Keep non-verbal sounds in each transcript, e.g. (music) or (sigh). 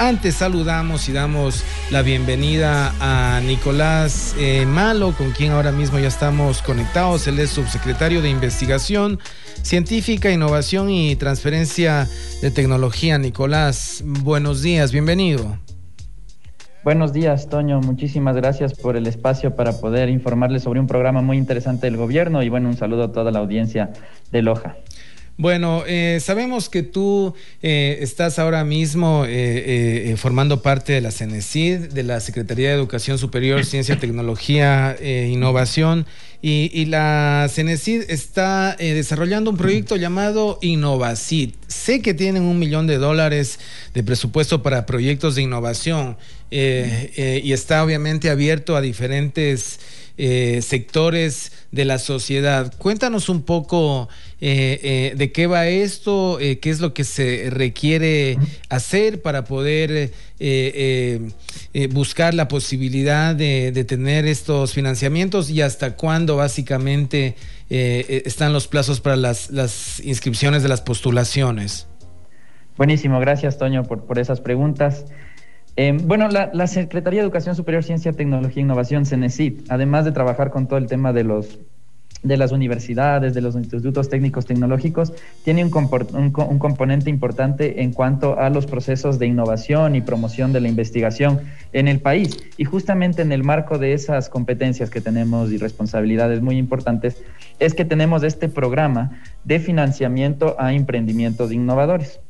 Antes saludamos y damos la bienvenida a Nicolás eh, Malo, con quien ahora mismo ya estamos conectados. Él es subsecretario de Investigación Científica, Innovación y Transferencia de Tecnología. Nicolás, buenos días, bienvenido. Buenos días, Toño. Muchísimas gracias por el espacio para poder informarles sobre un programa muy interesante del gobierno y bueno, un saludo a toda la audiencia de Loja. Bueno, eh, sabemos que tú eh, estás ahora mismo eh, formando parte de la CENESID, de la Secretaría de Educación Superior, (laughs) Ciencia, Tecnología e Innovación, y, la CENESID está desarrollando un proyecto llamado Innovacid. Sé que tienen un millón de dólares de presupuesto para proyectos de innovación y está obviamente abierto a diferentes sectores de la sociedad. Cuéntanos un poco eh, eh, de qué va esto, qué es lo que se requiere hacer para poder buscar la posibilidad de, tener estos financiamientos y hasta cuándo básicamente están los plazos para las, inscripciones de las postulaciones. Buenísimo, gracias Toño por, esas preguntas. Em, bueno, la, Secretaría de Educación Superior, Ciencia, Tecnología e Innovación, CENESIT, además de trabajar con todo el tema de los de las universidades, de los institutos técnicos tecnológicos, tiene un, un, componente importante en cuanto a los procesos de innovación y promoción de la investigación en el país. Y justamente en el marco de esas competencias que tenemos y responsabilidades muy importantes, es que tenemos este programa de financiamiento a emprendimientos innovadores.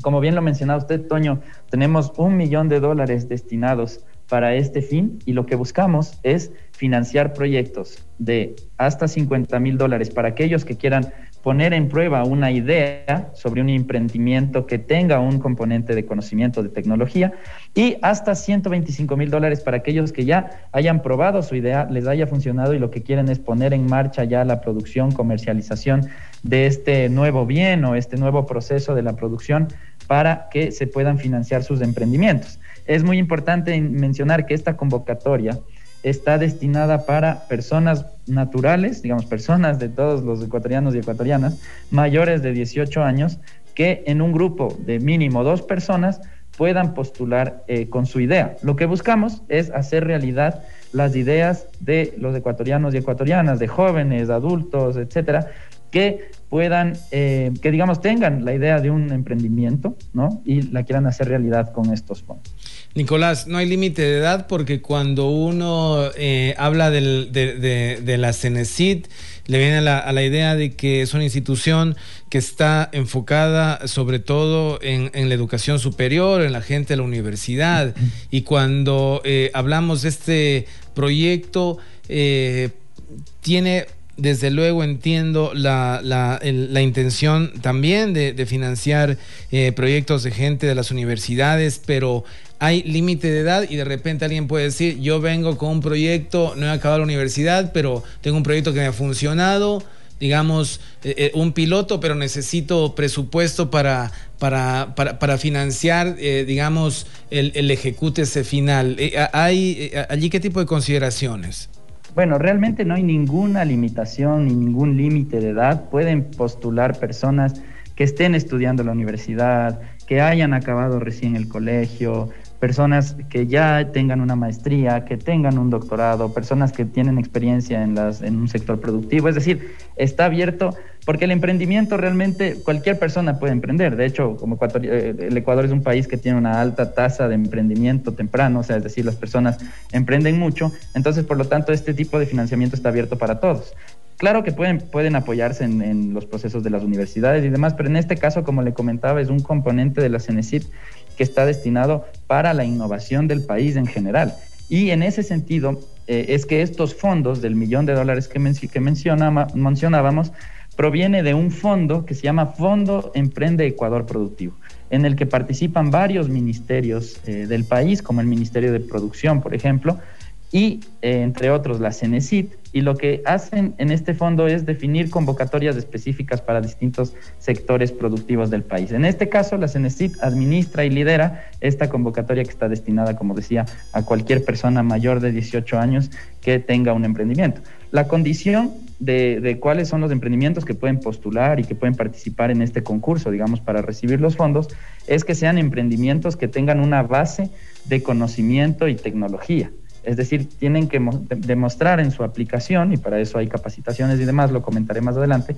Como bien lo mencionaba usted, Toño, tenemos un millón de dólares destinados para este fin y lo que buscamos es financiar proyectos de hasta 50 mil dólares para aquellos que quieran poner en prueba una idea sobre un emprendimiento que tenga un componente de conocimiento de tecnología y hasta 125 mil dólares para aquellos que ya hayan probado su idea, les haya funcionado y lo que quieren es poner en marcha ya la producción, comercialización de este nuevo bien o este nuevo proceso de la producción para que se puedan financiar sus emprendimientos. Es muy importante mencionar que esta convocatoria está destinada para personas naturales, digamos, personas de todos los ecuatorianos y ecuatorianas mayores de 18 años que en un grupo de mínimo dos personas puedan postular eh, con su idea. Lo que buscamos es hacer realidad las ideas de los ecuatorianos y ecuatorianas, de jóvenes, adultos, etcétera, que puedan, eh, que digamos tengan la idea de un emprendimiento, ¿no? Y la quieran hacer realidad con estos fondos. Nicolás, no hay límite de edad porque cuando uno eh, habla de, la CENESID, le viene a la, idea de que es una institución que está enfocada sobre todo en, la educación superior, en la gente de la universidad. Y cuando eh, hablamos de este proyecto, tiene desde luego entiendo la, la, la intención también de, de financiar eh, proyectos de gente de las universidades, pero hay límite de edad y de repente alguien puede decir, yo vengo con un proyecto, no he acabado la universidad, pero tengo un proyecto que me ha funcionado, digamos, eh, eh, un piloto, pero necesito presupuesto para, para, para, financiar, digamos, el, el, ejecute ese final. ¿Hay allí qué tipo de consideraciones? Bueno, realmente no hay ninguna limitación ni ningún límite de edad. Pueden postular personas que estén estudiando la universidad, que hayan acabado recién el colegio, personas que ya tengan una maestría, que tengan un doctorado, personas que tienen experiencia en, las, en un sector productivo. Es decir, está abierto porque el emprendimiento realmente cualquier persona puede emprender. De hecho, como eh, el Ecuador es un país que tiene una alta tasa de emprendimiento temprano, o sea, es decir, las personas emprenden mucho. Entonces, por lo tanto, este tipo de financiamiento está abierto para todos. Claro que pueden, pueden apoyarse en, en, los procesos de las universidades y demás, pero en este caso, como le comentaba, es un componente de la CENESID que está destinado para la innovación del país en general. Y en ese sentido, eh, es que estos fondos del millón de dólares que, mencionábamos proviene de un fondo que se llama Fondo Emprende Ecuador Productivo, en el que participan varios ministerios eh, del país, como el Ministerio de Producción, por ejemplo, y eh, entre otros la CENESIT, y lo que hacen en este fondo es definir convocatorias específicas para distintos sectores productivos del país. En este caso, la CENESIT administra y lidera esta convocatoria que está destinada, como decía, a cualquier persona mayor de 18 años que tenga un emprendimiento. La condición de, cuáles son los emprendimientos que pueden postular y que pueden participar en este concurso, digamos, para recibir los fondos, es que sean emprendimientos que tengan una base de conocimiento y tecnología. Es decir, tienen que demostrar en su aplicación, y para eso hay capacitaciones y demás, lo comentaré más adelante,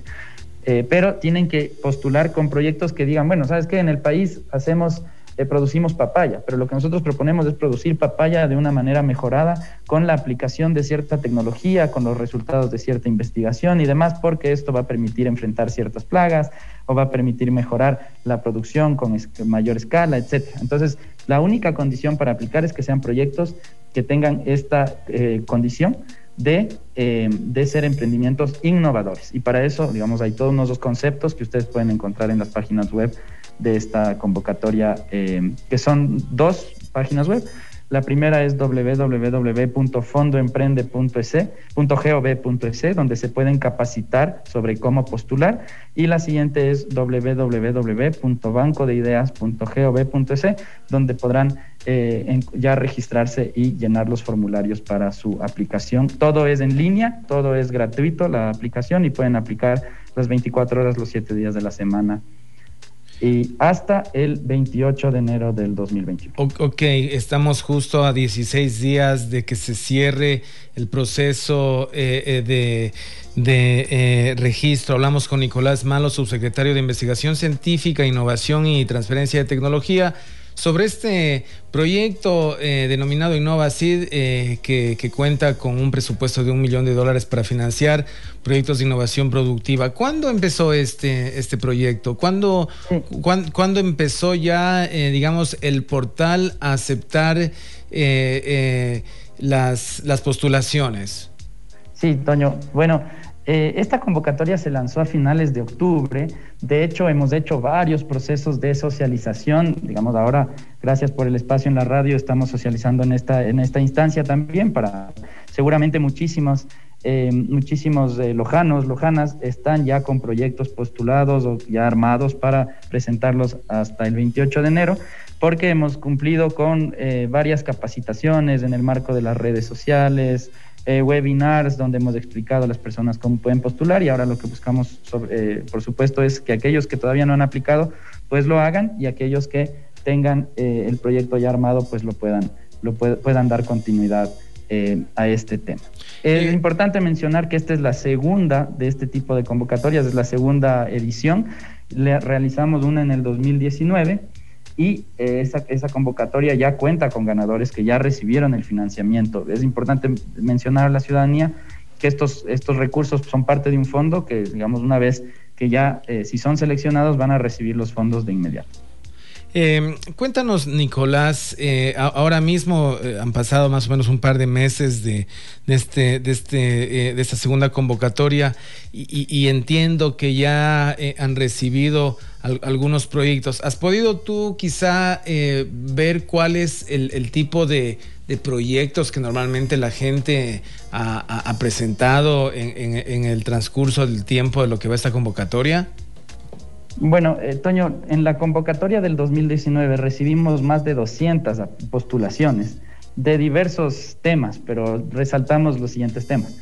eh, pero tienen que postular con proyectos que digan, bueno, ¿sabes qué? En el país hacemos eh, producimos papaya, pero lo que nosotros proponemos es producir papaya de una manera mejorada con la aplicación de cierta tecnología, con los resultados de cierta investigación y demás, porque esto va a permitir enfrentar ciertas plagas o va a permitir mejorar la producción con mayor escala, etc. Entonces, la única condición para aplicar es que sean proyectos que tengan esta eh, condición de, eh, de, ser emprendimientos innovadores. Y para eso, digamos, hay todos unos conceptos que ustedes pueden encontrar en las páginas web de esta convocatoria, eh, que son dos páginas web. La primera es www.fondoemprende.gov.es, donde se pueden capacitar sobre cómo postular. Y la siguiente es www.bancodeideas.gov.es, donde podrán eh, ya registrarse y llenar los formularios para su aplicación. Todo es en línea, todo es gratuito, la aplicación, y pueden aplicar las 24 horas, los 7 días de la semana y hasta el 28 de enero del 2021. Ok, estamos justo a 16 días de que se cierre el proceso eh, eh, de, eh, registro. Hablamos con Nicolás Malo, subsecretario de Investigación Científica, Innovación y Transferencia de Tecnología sobre este proyecto eh, denominado InnovaSeed, eh, que, cuenta con un presupuesto de un millón de dólares para financiar proyectos de innovación productiva. ¿Cuándo empezó este, este proyecto? ¿Cuándo, empezó ya, eh, digamos, el portal a aceptar las, las postulaciones? Sí, Toño. Bueno, eh, esta convocatoria se lanzó a finales de octubre. De hecho, hemos hecho varios procesos de socialización. Digamos, ahora, gracias por el espacio en la radio, estamos socializando en esta, en esta instancia también para seguramente muchísimos, eh, muchísimos eh, lojanos, lojanas están ya con proyectos postulados o ya armados para presentarlos hasta el 28 de enero, porque hemos cumplido con varias capacitaciones en el marco de las redes sociales, eh, webinars donde hemos explicado a las personas cómo pueden postular y ahora lo que buscamos, sobre, eh, por supuesto, es que aquellos que todavía no han aplicado, pues lo hagan y aquellos que tengan eh, el proyecto ya armado, pues lo puedan, lo puedan dar continuidad a este tema. Es importante mencionar que esta es la segunda de este tipo de convocatorias, es la segunda edición. Le realizamos una en el 2019 y eh, esa, esa, convocatoria ya cuenta con ganadores que ya recibieron el financiamiento. Es importante mencionar a la ciudadanía que estos, estos recursos son parte de un fondo que, digamos, una vez que ya, eh, si son seleccionados, van a recibir los fondos de inmediato. Eh, cuéntanos, Nicolás, eh, ahora mismo eh, han pasado más o menos un par de meses de, este, de, este, eh, de esta segunda convocatoria y, entiendo que ya han recibido algunos proyectos. ¿Has podido tú quizá ver cuál es el, tipo de, proyectos que normalmente la gente ha, presentado en el transcurso del tiempo de lo que va esta convocatoria? Bueno, eh, Toño, en la convocatoria del 2019 recibimos más de 200 postulaciones de diversos temas, pero resaltamos los siguientes temas.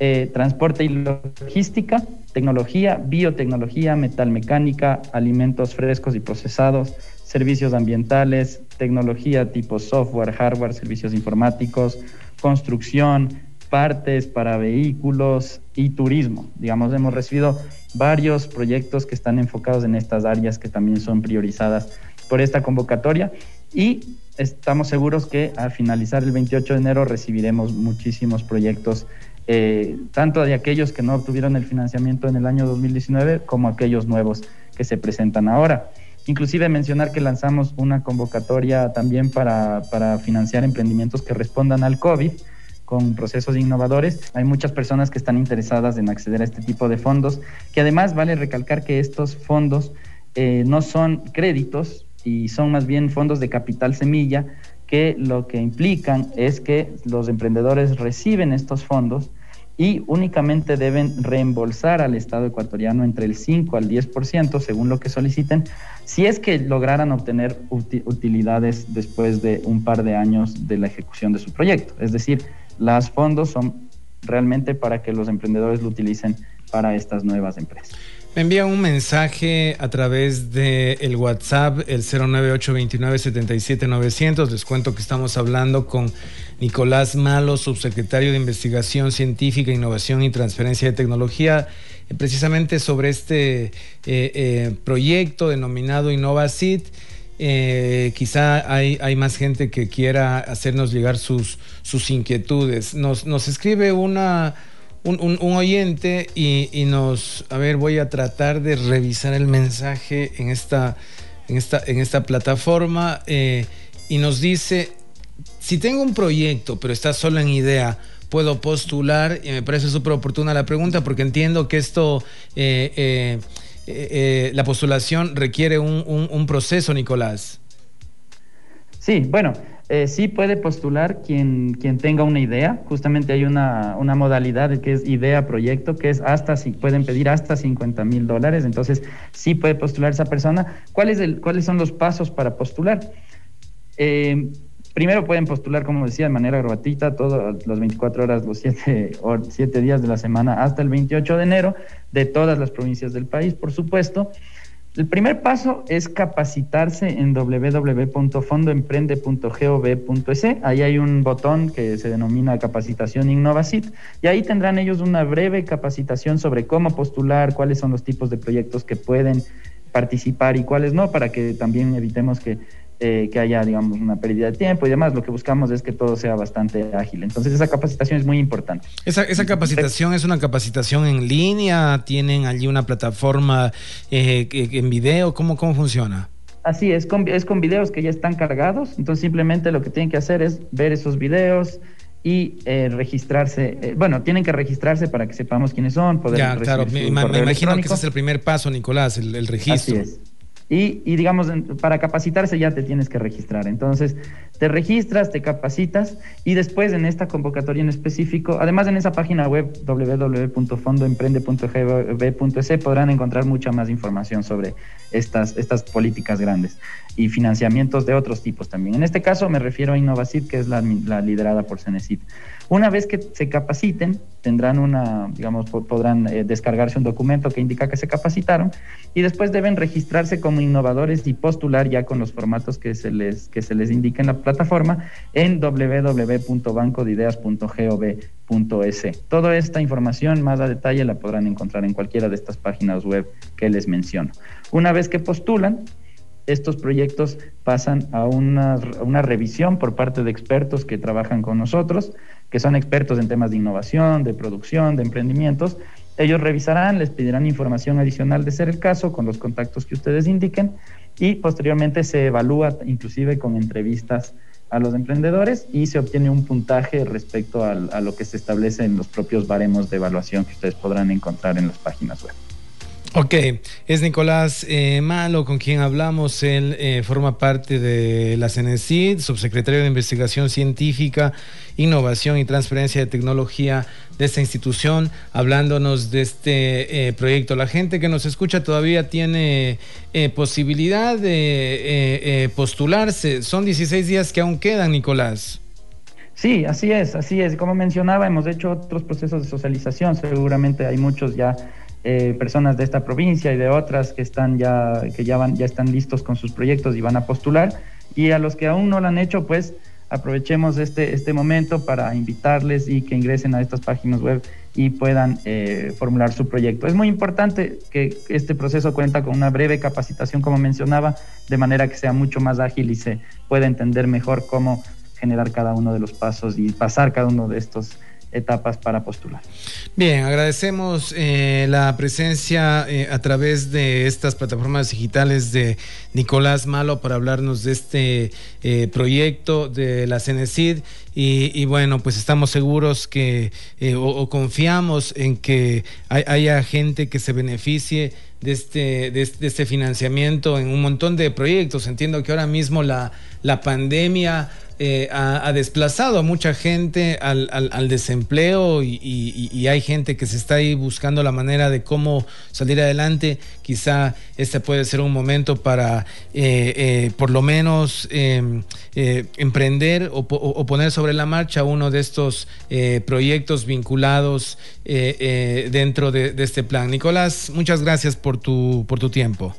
Eh, transporte y logística, tecnología, biotecnología, metalmecánica, alimentos frescos y procesados, servicios ambientales, tecnología tipo software, hardware, servicios informáticos, construcción, partes para vehículos y turismo. Digamos, hemos recibido varios proyectos que están enfocados en estas áreas que también son priorizadas por esta convocatoria y estamos seguros que al finalizar el 28 de enero recibiremos muchísimos proyectos, eh, tanto de aquellos que no obtuvieron el financiamiento en el año 2019 como aquellos nuevos que se presentan ahora. Inclusive mencionar que lanzamos una convocatoria también para, para financiar emprendimientos que respondan al COVID con procesos innovadores. Hay muchas personas que están interesadas en acceder a este tipo de fondos, que además vale recalcar que estos fondos eh, no son créditos y son más bien fondos de capital semilla, que lo que implican es que los emprendedores reciben estos fondos y únicamente deben reembolsar al Estado ecuatoriano entre el 5 al 10% según lo que soliciten, si es que lograran obtener utilidades después de un par de años de la ejecución de su proyecto. Es decir, los fondos son realmente para que los emprendedores lo utilicen para estas nuevas empresas. Me envían un mensaje a través del el WhatsApp, el 0982977900. Les cuento que estamos hablando con Nicolás Malo, subsecretario de Investigación Científica, Innovación y Transferencia de Tecnología, precisamente sobre este eh, eh, proyecto denominado InnovaCit. Quizá hay, hay, más gente que quiera hacernos llegar sus, sus inquietudes. Nos, nos escribe una un, oyente y, nos, a ver, voy a tratar de revisar el mensaje en esta, en esta, en esta plataforma eh, y nos dice, si tengo un proyecto pero está solo en idea, puedo postular y me parece súper oportuna la pregunta porque entiendo que esto, eh, eh, la postulación requiere un, un proceso, Nicolás. Sí, bueno, eh, sí puede postular quien, quien tenga una idea. Justamente hay una, una modalidad que es idea proyecto, que es hasta, si pueden pedir hasta 50 mil dólares. Entonces, sí puede postular esa persona. ¿Cuál el, ¿Cuáles son los pasos para postular? Eh, primero pueden postular, como decía, de manera gratuita, todas las 24 horas, los 7, 7 días de la semana hasta el 28 de enero, de todas las provincias del país, por supuesto. El primer paso es capacitarse en www.fondoemprende.gov.es. Ahí hay un botón que se denomina capacitación Innovacit y ahí tendrán ellos una breve capacitación sobre cómo postular, cuáles son los tipos de proyectos que pueden participar y cuáles no, para que también evitemos que eh, que haya, digamos, una pérdida de tiempo y demás. Lo que buscamos es que todo sea bastante ágil. Entonces, esa capacitación es muy importante. ¿Esa, esa capacitación es una capacitación en línea? ¿Tienen allí una plataforma eh, en video? ¿Cómo, cómo funciona? Así es, con, es con videos que ya están cargados. Entonces, simplemente lo que tienen que hacer es ver esos videos, y eh, registrarse. bueno, tienen que registrarse para que sepamos quiénes son, poder Ya, claro, me, imagino que ese es el primer paso, Nicolás, el, el registro. Así es. Y, digamos, para capacitarse ya te tienes que registrar. Entonces, te registras, te capacitas y después en esta convocatoria en específico, además en esa página web www.fondoemprende.gb.es podrán encontrar mucha más información sobre estas, estas políticas grandes y financiamientos de otros tipos también. En este caso me refiero a Innovacid, que es la, liderada por Cenecit. Una vez que se capaciten, tendrán una, digamos, podrán eh, descargarse un documento que indica que se capacitaron y después deben registrarse como innovadores y postular ya con los formatos que se les, que se les indica en la plataforma en www.bancodideas.gov.es. Toda esta información más a detalle la podrán encontrar en cualquiera de estas páginas web que les menciono. Una vez que postulan, estos proyectos pasan a una, una, revisión por parte de expertos que trabajan con nosotros, que son expertos en temas de innovación, de producción, de emprendimientos. Ellos revisarán, les pedirán información adicional de ser el caso con los contactos que ustedes indiquen y posteriormente se evalúa inclusive con entrevistas a los emprendedores y se obtiene un puntaje respecto a lo que se establece en los propios baremos de evaluación que ustedes podrán encontrar en las páginas web. Ok, es Nicolás eh, Malo con quien hablamos. Él eh, forma parte de la CENESID, subsecretario de Investigación Científica, Innovación y Transferencia de Tecnología de esta institución, hablándonos de este eh, proyecto. La gente que nos escucha todavía tiene posibilidad de postularse. Son 16 días que aún quedan, Nicolás. Sí, así es, así es. Como mencionaba, hemos hecho otros procesos de socialización. Seguramente hay muchos ya eh, personas de esta provincia y de otras que están ya, que ya van, ya están listos con sus proyectos y van a postular. Y a los que aún no lo han hecho, pues aprovechemos este, este momento para invitarles y que ingresen a estas páginas web y puedan eh, formular su proyecto. Es muy importante que este proceso cuenta con una breve capacitación, como mencionaba, de manera que sea mucho más ágil y se pueda entender mejor cómo generar cada uno de los pasos y pasar cada uno de estos etapas para postular. Bien, agradecemos eh, la presencia eh, a través de estas plataformas digitales de Nicolás Malo para hablarnos de este eh, proyecto de la CENESID y, bueno, pues estamos seguros que o, confiamos en que haya gente que se beneficie de este, de este, financiamiento en un montón de proyectos. Entiendo que ahora mismo la, la pandemia eh, ha, desplazado a mucha gente al, al, desempleo y, hay gente que se está ahí buscando la manera de cómo salir adelante. Quizá este puede ser un momento para por lo menos em, emprender o, o, poner sobre la marcha uno de estos proyectos vinculados dentro de, de este plan. Nicolás, muchas gracias por tu, por tu tiempo.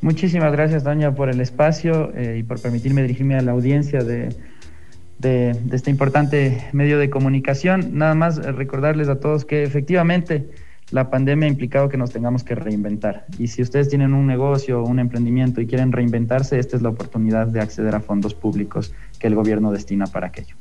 Muchísimas gracias, doña, por el espacio eh, y por permitirme dirigirme a la audiencia de, de, este importante medio de comunicación. Nada más recordarles a todos que efectivamente la pandemia ha implicado que nos tengamos que reinventar. Y si ustedes tienen un negocio o un emprendimiento y quieren reinventarse, esta es la oportunidad de acceder a fondos públicos que el gobierno destina para aquello.